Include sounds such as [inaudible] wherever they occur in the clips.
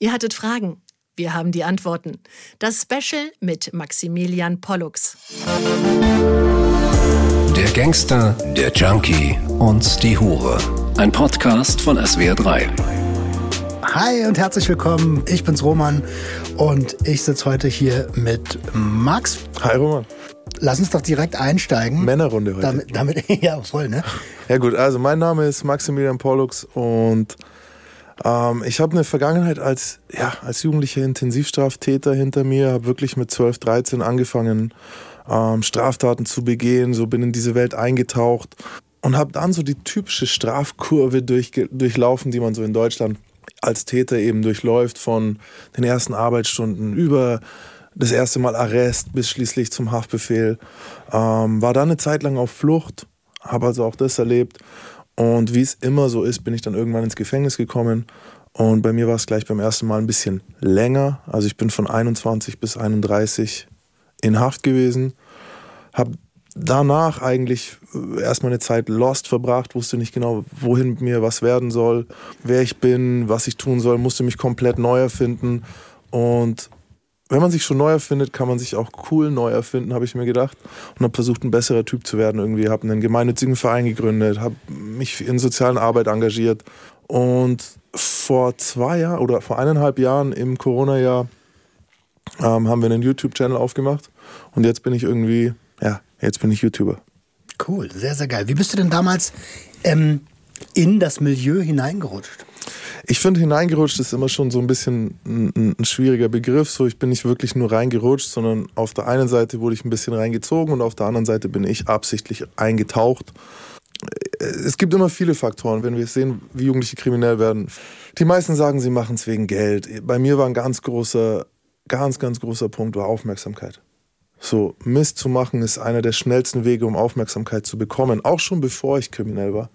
Ihr hattet Fragen. Wir haben die Antworten. Das Special mit Maximilian Pollux. Der Gangster, der Junkie und die Hure. Ein Podcast von SWR3. Hi und herzlich willkommen. Ich bin's Roman und ich sitze heute hier mit Max. Hi Roman. Lass uns doch direkt einsteigen. Männerrunde heute. Damit, damit [laughs] ja, voll, ne? Ja gut, also mein Name ist Maximilian Pollux und ähm, ich habe eine Vergangenheit als, ja, als jugendlicher Intensivstraftäter hinter mir, habe wirklich mit 12, 13 angefangen, ähm, Straftaten zu begehen, so bin in diese Welt eingetaucht und habe dann so die typische Strafkurve durch, durchlaufen, die man so in Deutschland als Täter eben durchläuft, von den ersten Arbeitsstunden über das erste Mal Arrest bis schließlich zum Haftbefehl. Ähm, war dann eine Zeit lang auf Flucht, habe also auch das erlebt und wie es immer so ist, bin ich dann irgendwann ins Gefängnis gekommen. Und bei mir war es gleich beim ersten Mal ein bisschen länger. Also ich bin von 21 bis 31 in Haft gewesen. Habe danach eigentlich erstmal eine Zeit lost verbracht, wusste nicht genau, wohin mit mir was werden soll, wer ich bin, was ich tun soll, musste mich komplett neu erfinden. Und wenn man sich schon neu erfindet, kann man sich auch cool neu erfinden, habe ich mir gedacht. Und habe versucht, ein besserer Typ zu werden irgendwie. Habe einen gemeinnützigen Verein gegründet, habe mich in sozialen Arbeit engagiert. Und vor zwei Jahren oder vor eineinhalb Jahren im Corona-Jahr ähm, haben wir einen YouTube-Channel aufgemacht. Und jetzt bin ich irgendwie, ja, jetzt bin ich YouTuber. Cool, sehr, sehr geil. Wie bist du denn damals ähm, in das Milieu hineingerutscht? Ich finde, hineingerutscht ist immer schon so ein bisschen ein, ein, schwieriger Begriff. So, ich bin nicht wirklich nur reingerutscht, sondern auf der einen Seite wurde ich ein bisschen reingezogen und auf der anderen Seite bin ich absichtlich eingetaucht. Es gibt immer viele Faktoren, wenn wir sehen, wie Jugendliche kriminell werden. Die meisten sagen, sie machen es wegen Geld. Bei mir war ein ganz großer, ganz, ganz großer Punkt war Aufmerksamkeit. So, Mist zu machen ist einer der schnellsten Wege, um Aufmerksamkeit zu bekommen. Auch schon bevor ich kriminell war.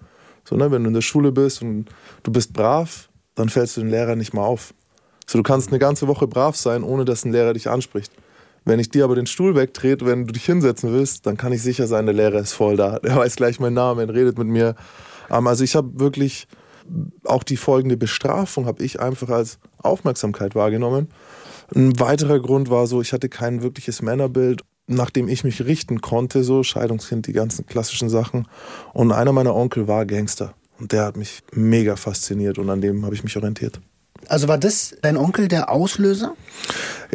So, ne, wenn du in der Schule bist und du bist brav, dann fällst du den Lehrer nicht mal auf. So, du kannst eine ganze Woche brav sein, ohne dass ein Lehrer dich anspricht. Wenn ich dir aber den Stuhl wegtrete, wenn du dich hinsetzen willst, dann kann ich sicher sein, der Lehrer ist voll da. [laughs] Der weiß gleich meinen Namen, redet mit mir. Ähm, also ich habe wirklich auch die folgende Bestrafung habe ich einfach als Aufmerksamkeit wahrgenommen. Ein weiterer Grund war so, ich hatte kein wirkliches Männerbild, nach dem ich mich richten konnte, so Scheidungskind, die ganzen klassischen Sachen. Und einer meiner Onkel war Gangster. Und der hat mich mega fasziniert und an dem habe ich mich orientiert. Also war das dein Onkel der Auslöser?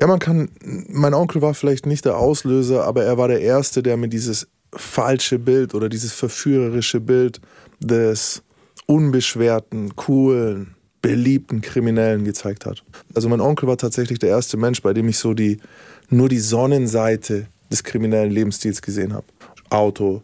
Ja, man kann, mein Onkel war vielleicht nicht der Auslöser, aber er war der Erste, der mir dieses falsche Bild oder dieses verführerische Bild des unbeschwerten, coolen, beliebten Kriminellen gezeigt hat. Also mein Onkel war tatsächlich der erste Mensch, bei dem ich so die, nur die Sonnenseite des kriminellen Lebensstils gesehen habe. Auto,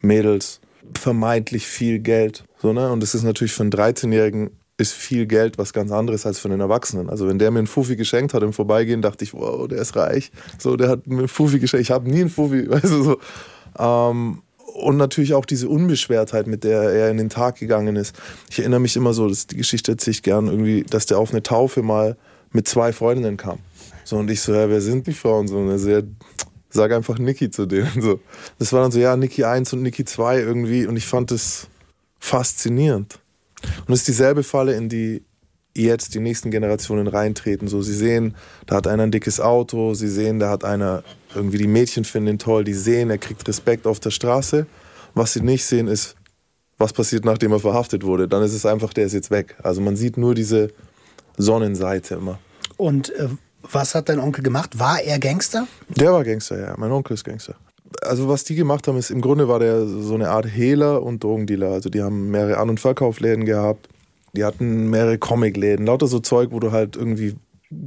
Mädels, vermeintlich viel Geld. So, ne? Und das ist natürlich für einen 13-Jährigen ist viel Geld was ganz anderes als für einen Erwachsenen. Also wenn der mir einen Fuffi geschenkt hat im Vorbeigehen, dachte ich, wow, der ist reich. So, der hat mir einen Fuffi geschenkt. Ich habe nie einen Fuffi, [laughs] weißt du so. Ähm, und natürlich auch diese Unbeschwertheit, mit der er in den Tag gegangen ist. Ich erinnere mich immer so, dass die Geschichte erzähle ich gern irgendwie, dass der auf eine Taufe mal mit zwei Freundinnen kam. So und ich so, ja, wer sind die Frauen? So, und er so, ja, sag einfach Niki zu denen. [laughs] So. Das war dann so, ja, Niki 1 und Niki 2 irgendwie. Und ich fand das faszinierend. Und es ist dieselbe Falle, in die jetzt die nächsten Generationen reintreten. So, sie sehen, da hat einer ein dickes Auto, sie sehen, da hat einer irgendwie die Mädchen finden ihn toll, die sehen, er kriegt Respekt auf der Straße. Was sie nicht sehen, ist, was passiert, nachdem er verhaftet wurde. Dann ist es einfach, der ist jetzt weg. Also man sieht nur diese Sonnenseite immer. Und äh, was hat dein Onkel gemacht? War er Gangster? Der war Gangster, ja. Mein Onkel ist Gangster. Also was die gemacht haben, ist im Grunde war der so eine Art Hehler und Drogendealer. Also die haben mehrere An- und Verkaufsläden gehabt. Die hatten mehrere Comicläden. Lauter so Zeug, wo du halt irgendwie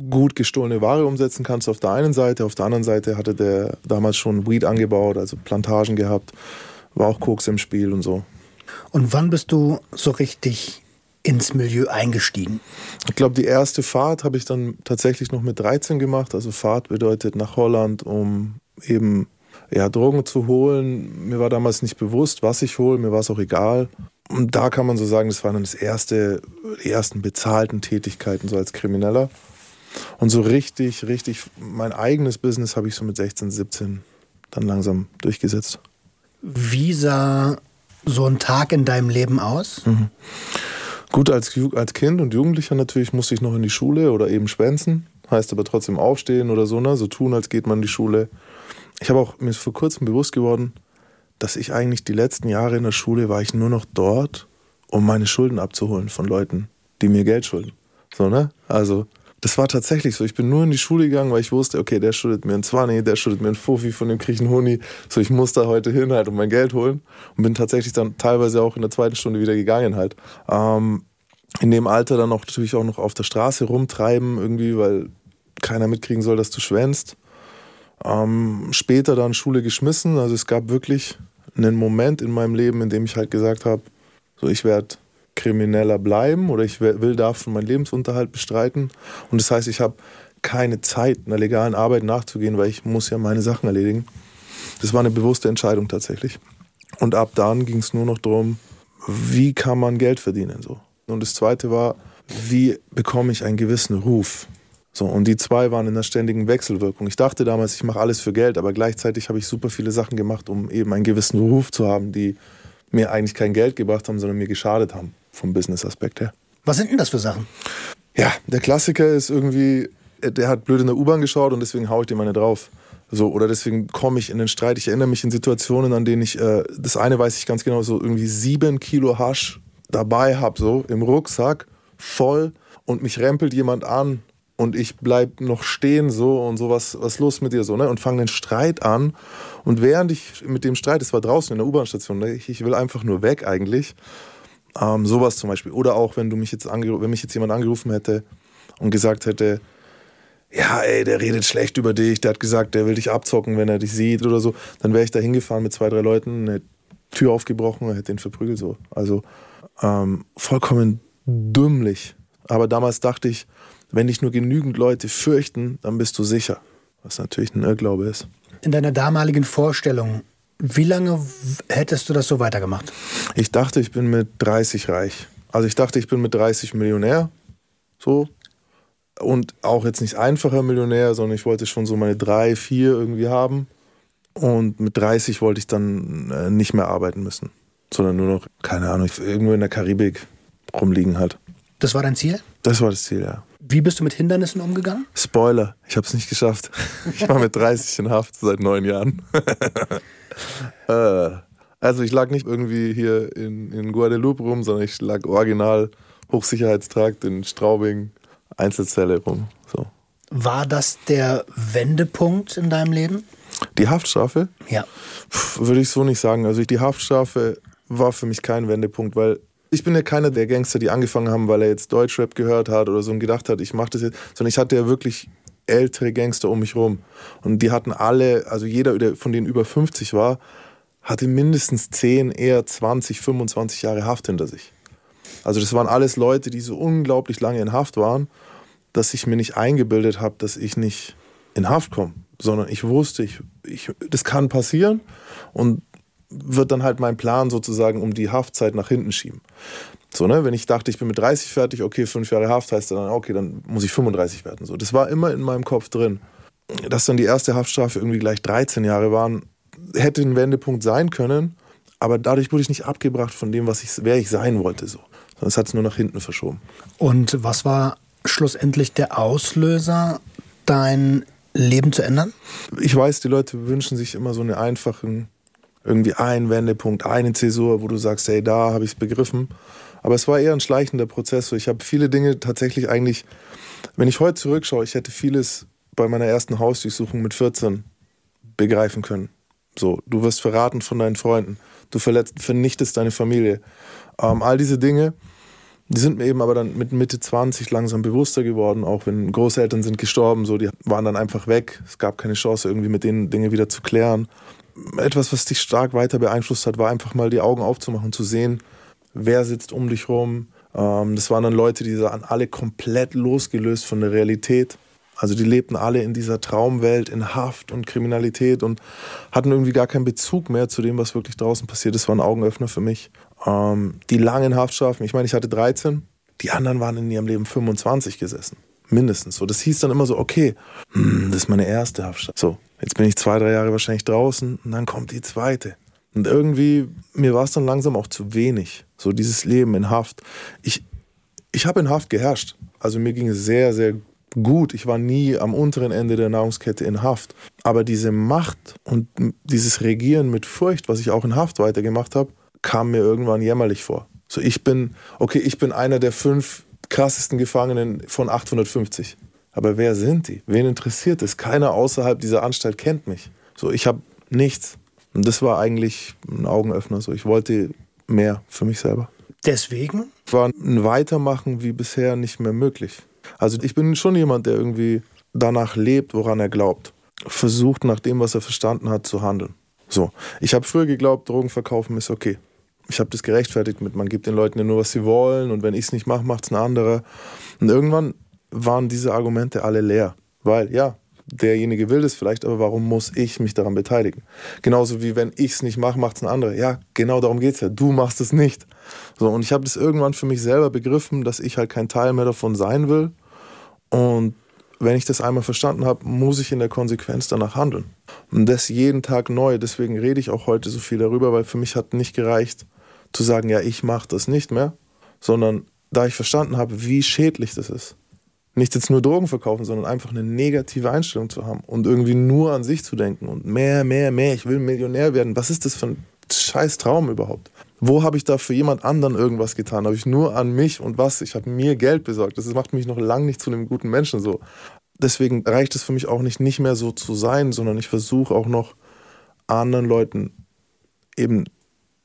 gut gestohlene Ware umsetzen kannst auf der einen Seite. Auf der anderen Seite hatte der damals schon Weed angebaut, also Plantagen gehabt. War auch Koks im Spiel und so. Und wann bist du so richtig ins Milieu eingestiegen? Ich glaube, die erste Fahrt habe ich dann tatsächlich noch mit 13 gemacht. Also Fahrt bedeutet nach Holland, um eben ja, Drogen zu holen. Mir war damals nicht bewusst, was ich hole. Mir war es auch egal. Und da kann man so sagen, das waren dann das erste, die ersten bezahlten Tätigkeiten so als Krimineller. Und so richtig, richtig mein eigenes Business habe ich so mit 16, 17 dann langsam durchgesetzt. Wie sah so ein Tag in deinem Leben aus? Mhm. Gut, als, als Kind und Jugendlicher natürlich musste ich noch in die Schule oder eben schwänzen. Heißt aber trotzdem aufstehen oder so, ne? So tun, als geht man in die Schule. Ich habe auch mir vor kurzem bewusst geworden, dass ich eigentlich die letzten Jahre in der Schule war ich nur noch dort, um meine Schulden abzuholen von Leuten, die mir Geld schulden. So, ne? Also, das war tatsächlich so. Ich bin nur in die Schule gegangen, weil ich wusste, okay, der schuldet mir ein 20, der schuldet mir ein Fuffi, von dem kriege ich einen Huni. So, ich muss da heute hin halt und mein Geld holen. Und bin tatsächlich dann teilweise auch in der zweiten Stunde wieder gegangen halt. Ähm, in dem Alter dann auch natürlich auch noch auf der Straße rumtreiben irgendwie, weil keiner mitkriegen soll, dass du schwänzt. Ähm, später dann Schule geschmissen. Also es gab wirklich einen Moment in meinem Leben, in dem ich halt gesagt habe, so ich werde Krimineller bleiben oder ich will davon meinen Lebensunterhalt bestreiten. Und das heißt, ich habe keine Zeit, einer legalen Arbeit nachzugehen, weil ich muss ja meine Sachen erledigen. Das war eine bewusste Entscheidung tatsächlich. Und ab dann ging es nur noch darum, wie kann man Geld verdienen so. Und das Zweite war, wie bekomme ich einen gewissen Ruf? So, und die zwei waren in einer ständigen Wechselwirkung. Ich dachte damals, ich mache alles für Geld, aber gleichzeitig habe ich super viele Sachen gemacht, um eben einen gewissen Ruf zu haben, die mir eigentlich kein Geld gebracht haben, sondern mir geschadet haben, vom Business-Aspekt her. Was sind denn das für Sachen? Ja, der Klassiker ist irgendwie, der hat blöd in der U-Bahn geschaut und deswegen haue ich dem eine drauf. So, oder deswegen komme ich in den Streit. Ich erinnere mich in Situationen, an denen ich, äh, das eine weiß ich ganz genau, so irgendwie sieben Kilo Hasch dabei habe, so im Rucksack, voll und mich rempelt jemand an und ich bleib noch stehen so und so was was los mit dir so ne? Und fange den Streit an. Und während ich mit dem Streit es war draußen in der U-Bahn-Station ne, ich, ich, will einfach nur weg eigentlich. Ähm, sowas zum Beispiel. Oder auch wenn du mich jetzt wenn mich jetzt jemand angerufen hätte und gesagt hätte ja ey der redet schlecht über dich der hat gesagt der will dich abzocken wenn er dich sieht oder so dann wäre ich da hingefahren mit zwei drei Leuten eine Tür aufgebrochen hätte den verprügelt so. Also ähm, vollkommen dümmlich. Aber damals dachte ich wenn dich nur genügend Leute fürchten, dann bist du sicher. Was natürlich ein Irrglaube ist. In deiner damaligen Vorstellung, wie lange hättest du das so weitergemacht? Ich dachte, ich bin mit 30 reich. Also ich dachte, ich bin mit 30 Millionär. So. Und auch jetzt nicht einfacher Millionär, sondern ich wollte schon so meine drei, vier irgendwie haben. Und mit 30 wollte ich dann äh, nicht mehr arbeiten müssen. Sondern nur noch, keine Ahnung, irgendwo in der Karibik rumliegen halt. Das war dein Ziel? Das war das Ziel, ja. Wie bist du mit Hindernissen umgegangen? Spoiler, ich habe es nicht geschafft. Ich war mit 30 in Haft seit neun Jahren. [laughs] Äh, also ich lag nicht irgendwie hier in, in Guadeloupe rum, sondern ich lag original Hochsicherheitstrakt in Straubing, Einzelzelle rum. So. War das der Wendepunkt in deinem Leben? Die Haftstrafe? Ja. Puh, würde ich so nicht sagen. Also die Haftstrafe war für mich kein Wendepunkt, weil ich bin ja keiner der Gangster, die angefangen haben, weil er jetzt Deutschrap gehört hat oder so und gedacht hat, ich mache das jetzt, sondern ich hatte ja wirklich ältere Gangster um mich rum. Und die hatten alle, also jeder, der von denen über 50 war, hatte mindestens 10, eher 20, 25 Jahre Haft hinter sich. Also das waren alles Leute, die so unglaublich lange in Haft waren, dass ich mir nicht eingebildet habe, dass ich nicht in Haft komme, sondern ich wusste, ich, ich, das kann passieren und wird dann halt mein Plan sozusagen um die Haftzeit nach hinten schieben. So, ne, wenn ich dachte, ich bin mit 30 fertig, okay, fünf Jahre Haft heißt dann, okay, dann muss ich 35 werden. So, das war immer in meinem Kopf drin. Dass dann die erste Haftstrafe irgendwie gleich 13 Jahre waren, hätte ein Wendepunkt sein können, aber dadurch wurde ich nicht abgebracht von dem, was ich, wer ich sein wollte. So. Sonst hat es nur nach hinten verschoben. Und was war schlussendlich der Auslöser, dein Leben zu ändern? Ich weiß, die Leute wünschen sich immer so einen einfachen irgendwie ein Wendepunkt, eine Zäsur, wo du sagst, hey, da habe ich es begriffen. Aber es war eher ein schleichender Prozess. Ich habe viele Dinge tatsächlich eigentlich, wenn ich heute zurückschaue, ich hätte vieles bei meiner ersten Hausdurchsuchung mit 14 begreifen können. So, du wirst verraten von deinen Freunden, du verletzt, vernichtest deine Familie. Ähm, all diese Dinge, die sind mir eben aber dann mit Mitte 20 langsam bewusster geworden, auch wenn Großeltern sind gestorben, so, die waren dann einfach weg. Es gab keine Chance, irgendwie mit denen Dinge wieder zu klären etwas, was dich stark weiter beeinflusst hat, war einfach mal die Augen aufzumachen, zu sehen, wer sitzt um dich rum. Ähm, das waren dann Leute, die waren alle komplett losgelöst von der Realität. Also die lebten alle in dieser Traumwelt, in Haft und Kriminalität und hatten irgendwie gar keinen Bezug mehr zu dem, was wirklich draußen passiert. Das war ein Augenöffner für mich. Ähm, die langen Haftstrafen, ich meine, ich hatte 13, die anderen waren in ihrem Leben 25 gesessen. Mindestens. So, das hieß dann immer so, okay, hm, das ist meine erste Haftstrafe. So, Jetzt bin ich zwei, drei Jahre wahrscheinlich draußen und dann kommt die zweite. Und irgendwie, mir war es dann langsam auch zu wenig. So dieses Leben in Haft. Ich, ich habe in Haft geherrscht. Also mir ging es sehr, sehr gut. Ich war nie am unteren Ende der Nahrungskette in Haft. Aber diese Macht und dieses Regieren mit Furcht, was ich auch in Haft weitergemacht habe, kam mir irgendwann jämmerlich vor. So, ich bin, okay, ich bin einer der fünf krassesten Gefangenen von 850. Aber wer sind die? Wen interessiert es? Keiner außerhalb dieser Anstalt kennt mich. So, ich habe nichts. Und das war eigentlich ein Augenöffner. So, ich wollte mehr für mich selber. Deswegen? War ein Weitermachen wie bisher nicht mehr möglich. Also ich bin schon jemand, der irgendwie danach lebt, woran er glaubt. Versucht nach dem, was er verstanden hat, zu handeln. So, ich habe früher geglaubt, Drogen verkaufen ist okay. Ich habe das gerechtfertigt mit, man gibt den Leuten ja nur, was sie wollen und wenn ich es nicht mache, macht es ein anderer. Und irgendwann waren diese Argumente alle leer. Weil, ja, derjenige will das vielleicht, aber warum muss ich mich daran beteiligen? Genauso wie wenn ich es nicht mache, macht es ein anderer. Ja, genau darum geht es ja. Du machst es nicht. So, und ich habe das irgendwann für mich selber begriffen, dass ich halt kein Teil mehr davon sein will. Und wenn ich das einmal verstanden habe, muss ich in der Konsequenz danach handeln. Und das jeden Tag neu. Deswegen rede ich auch heute so viel darüber, weil für mich hat nicht gereicht, zu sagen, ja, ich mache das nicht mehr, sondern da ich verstanden habe, wie schädlich das ist. Nicht jetzt nur Drogen verkaufen, sondern einfach eine negative Einstellung zu haben und irgendwie nur an sich zu denken und mehr, mehr, mehr, ich will Millionär werden. Was ist das für ein scheiß Traum überhaupt? Wo habe ich da für jemand anderen irgendwas getan? Habe ich nur an mich und was? Ich habe mir Geld besorgt. Das macht mich noch lange nicht zu einem guten Menschen so. Deswegen reicht es für mich auch nicht, nicht mehr so zu sein, sondern ich versuche auch noch anderen Leuten eben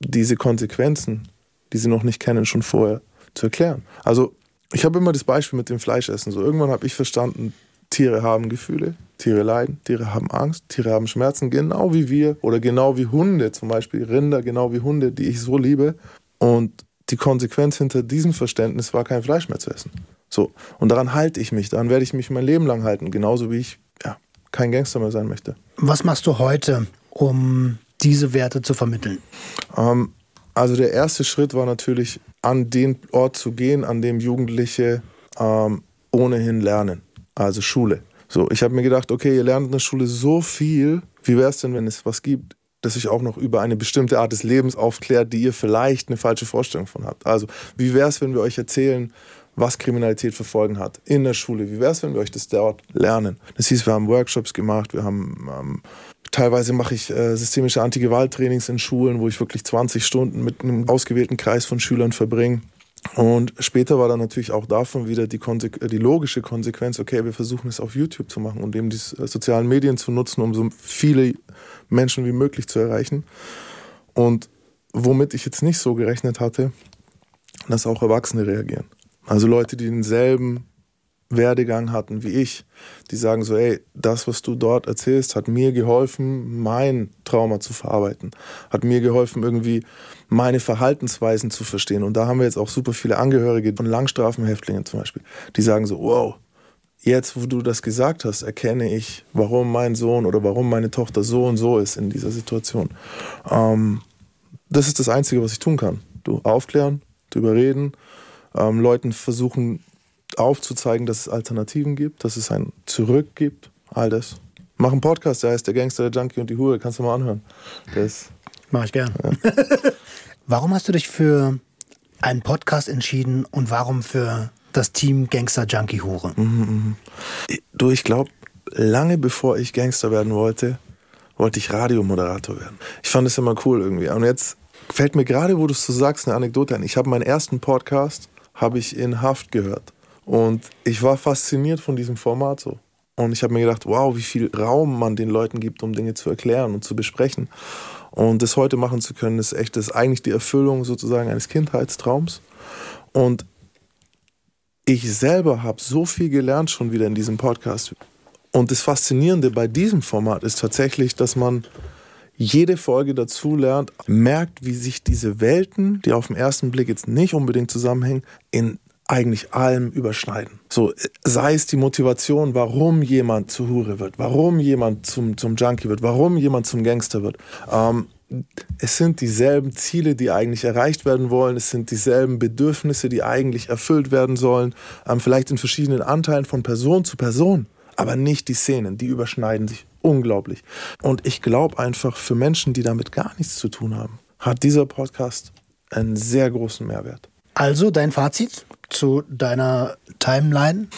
diese Konsequenzen, die sie noch nicht kennen, schon vorher zu erklären. Also ich habe immer das Beispiel mit dem Fleischessen. So irgendwann habe ich verstanden, Tiere haben Gefühle, Tiere leiden, Tiere haben Angst, Tiere haben Schmerzen, genau wie wir oder genau wie Hunde, zum Beispiel Rinder, genau wie Hunde, die ich so liebe. Und die Konsequenz hinter diesem Verständnis war, kein Fleisch mehr zu essen. So, und daran halte ich mich, daran werde ich mich mein Leben lang halten, genauso wie ich ja, kein Gangster mehr sein möchte. Was machst du heute, um diese Werte zu vermitteln? Ähm, also der erste Schritt war natürlich, an den Ort zu gehen, an dem Jugendliche ähm, ohnehin lernen, also Schule. So, ich habe mir gedacht, okay, ihr lernt in der Schule so viel, wie wäre es denn, wenn es was gibt, das sich auch noch über eine bestimmte Art des Lebens aufklärt, die ihr vielleicht eine falsche Vorstellung von habt. Also, wie wäre es, wenn wir euch erzählen, was Kriminalität für Folgen hat in der Schule? Wie wäre es, wenn wir euch das dort lernen? Das hieß, wir haben Workshops gemacht, wir haben ähm, Teilweise mache ich äh, systemische Antigewalttrainings in Schulen, wo ich wirklich 20 Stunden mit einem ausgewählten Kreis von Schülern verbringe. Und später war dann natürlich auch davon wieder die, äh, die, logische Konsequenz, okay, wir versuchen es auf YouTube zu machen und eben die äh, sozialen Medien zu nutzen, um so viele Menschen wie möglich zu erreichen. Und womit ich jetzt nicht so gerechnet hatte, dass auch Erwachsene reagieren. Also Leute, die denselben Werdegang hatten wie ich, die sagen so, ey, das, was du dort erzählst, hat mir geholfen, mein Trauma zu verarbeiten, hat mir geholfen, irgendwie meine Verhaltensweisen zu verstehen. Und da haben wir jetzt auch super viele Angehörige von Langstrafenhäftlingen zum Beispiel, die sagen so, wow, jetzt, wo du das gesagt hast, erkenne ich, warum mein Sohn oder warum meine Tochter so und so ist in dieser Situation. Ähm, das ist das Einzige, was ich tun kann. Du aufklären, drüber reden, ähm, Leuten versuchen aufzuzeigen, dass es Alternativen gibt, dass es ein Zurück gibt, all das. Mach einen Podcast, der heißt Der Gangster, der Junkie und die Hure, kannst du mal anhören. Das Mach ich gern. Ja. [laughs] warum hast du dich für einen Podcast entschieden und warum für das Team Gangster Junkie Hure? Mhm, mh. Du, ich glaube, lange bevor ich Gangster werden wollte, wollte ich Radiomoderator werden. Ich fand es immer cool irgendwie. Und jetzt fällt mir gerade, wo du es so sagst, eine Anekdote ein. Ich habe meinen ersten Podcast habe ich in Haft gehört. Und ich war fasziniert von diesem Format so. Und ich habe mir gedacht, wow, wie viel Raum man den Leuten gibt, um Dinge zu erklären und zu besprechen. Und das heute machen zu können, ist echt, ist eigentlich die Erfüllung sozusagen eines Kindheitstraums. Und ich selber habe so viel gelernt schon wieder in diesem Podcast. Und das Faszinierende bei diesem Format ist tatsächlich, dass man jede Folge dazu lernt, merkt, wie sich diese Welten, die auf den ersten Blick jetzt nicht unbedingt zusammenhängen, in eigentlich allem überschneiden. So, sei es die Motivation, warum jemand zu Hure wird, warum jemand zum, zum Junkie wird, warum jemand zum Gangster wird. Ähm, es sind dieselben Ziele, die eigentlich erreicht werden wollen. Es sind dieselben Bedürfnisse, die eigentlich erfüllt werden sollen. Ähm, vielleicht in verschiedenen Anteilen von Person zu Person. Aber nicht die Szenen, die überschneiden sich unglaublich. Und ich glaube einfach, für Menschen, die damit gar nichts zu tun haben, hat dieser Podcast einen sehr großen Mehrwert. Also dein Fazit? Zu deiner Timeline?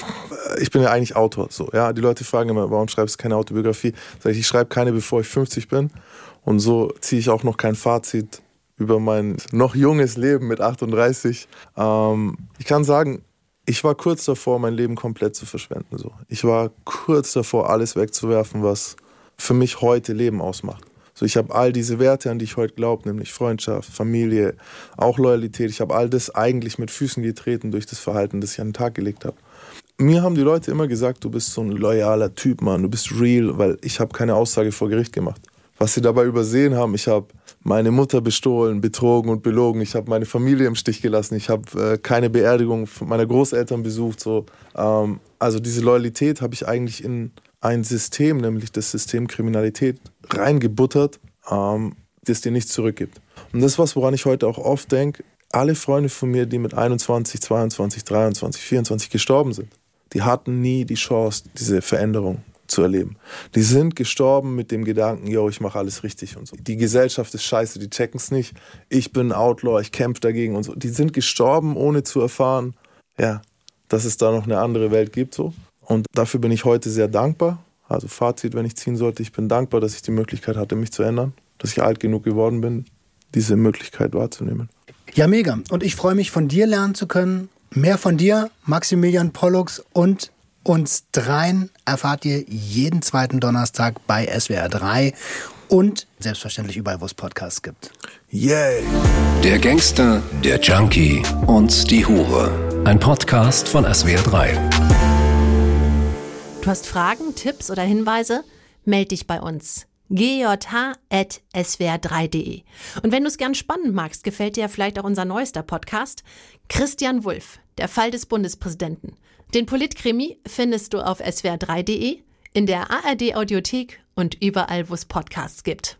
Ich bin ja eigentlich Autor. So, ja, die Leute fragen immer, warum schreibst du keine Autobiografie? Sag ich, ich schreibe keine, bevor ich 50 bin. Und so ziehe ich auch noch kein Fazit über mein noch junges Leben mit 38. Ähm, ich kann sagen, ich war kurz davor, mein Leben komplett zu verschwenden. So. Ich war kurz davor, alles wegzuwerfen, was für mich heute Leben ausmacht. So, ich habe all diese Werte, an die ich heute glaube, nämlich Freundschaft, Familie, auch Loyalität. Ich habe all das eigentlich mit Füßen getreten durch das Verhalten, das ich an den Tag gelegt habe. Mir haben die Leute immer gesagt, du bist so ein loyaler Typ, Mann, du bist real, weil ich habe keine Aussage vor Gericht gemacht. Was sie dabei übersehen haben, ich habe meine Mutter bestohlen, betrogen und belogen. Ich habe meine Familie im Stich gelassen. Ich habe äh, keine Beerdigung meiner Großeltern besucht. So. Ähm, also diese Loyalität habe ich eigentlich in ein System, nämlich das System Kriminalität, reingebuttert, ähm, das dir nichts zurückgibt. Und das ist was, woran ich heute auch oft denke. Alle Freunde von mir, die mit 21, 22, 23, 24 gestorben sind, die hatten nie die Chance, diese Veränderung zu erleben. Die sind gestorben mit dem Gedanken, yo, ich mache alles richtig und so. Die Gesellschaft ist scheiße, die checken es nicht. Ich bin Outlaw, ich kämpfe dagegen und so. Die sind gestorben, ohne zu erfahren, ja, dass es da noch eine andere Welt gibt so. Und dafür bin ich heute sehr dankbar. Also Fazit, wenn ich ziehen sollte, ich bin dankbar, dass ich die Möglichkeit hatte, mich zu ändern, dass ich alt genug geworden bin, diese Möglichkeit wahrzunehmen. Ja, mega. Und ich freue mich, von dir lernen zu können. Mehr von dir, Maximilian Pollux und uns dreien erfahrt ihr jeden zweiten Donnerstag bei SWR 3 und selbstverständlich überall, wo es Podcasts gibt. Yay! Der Gangster, der Junkie und die Hure. Ein Podcast von SWR 3. Du hast Fragen, Tipps oder Hinweise? Meld dich bei uns gj.swr3.de. Und wenn du es gern spannend magst, gefällt dir vielleicht auch unser neuester Podcast, Christian Wulff, der Fall des Bundespräsidenten. Den Politkrimi findest du auf swr3.de, in der ARD Audiothek und überall, wo es Podcasts gibt.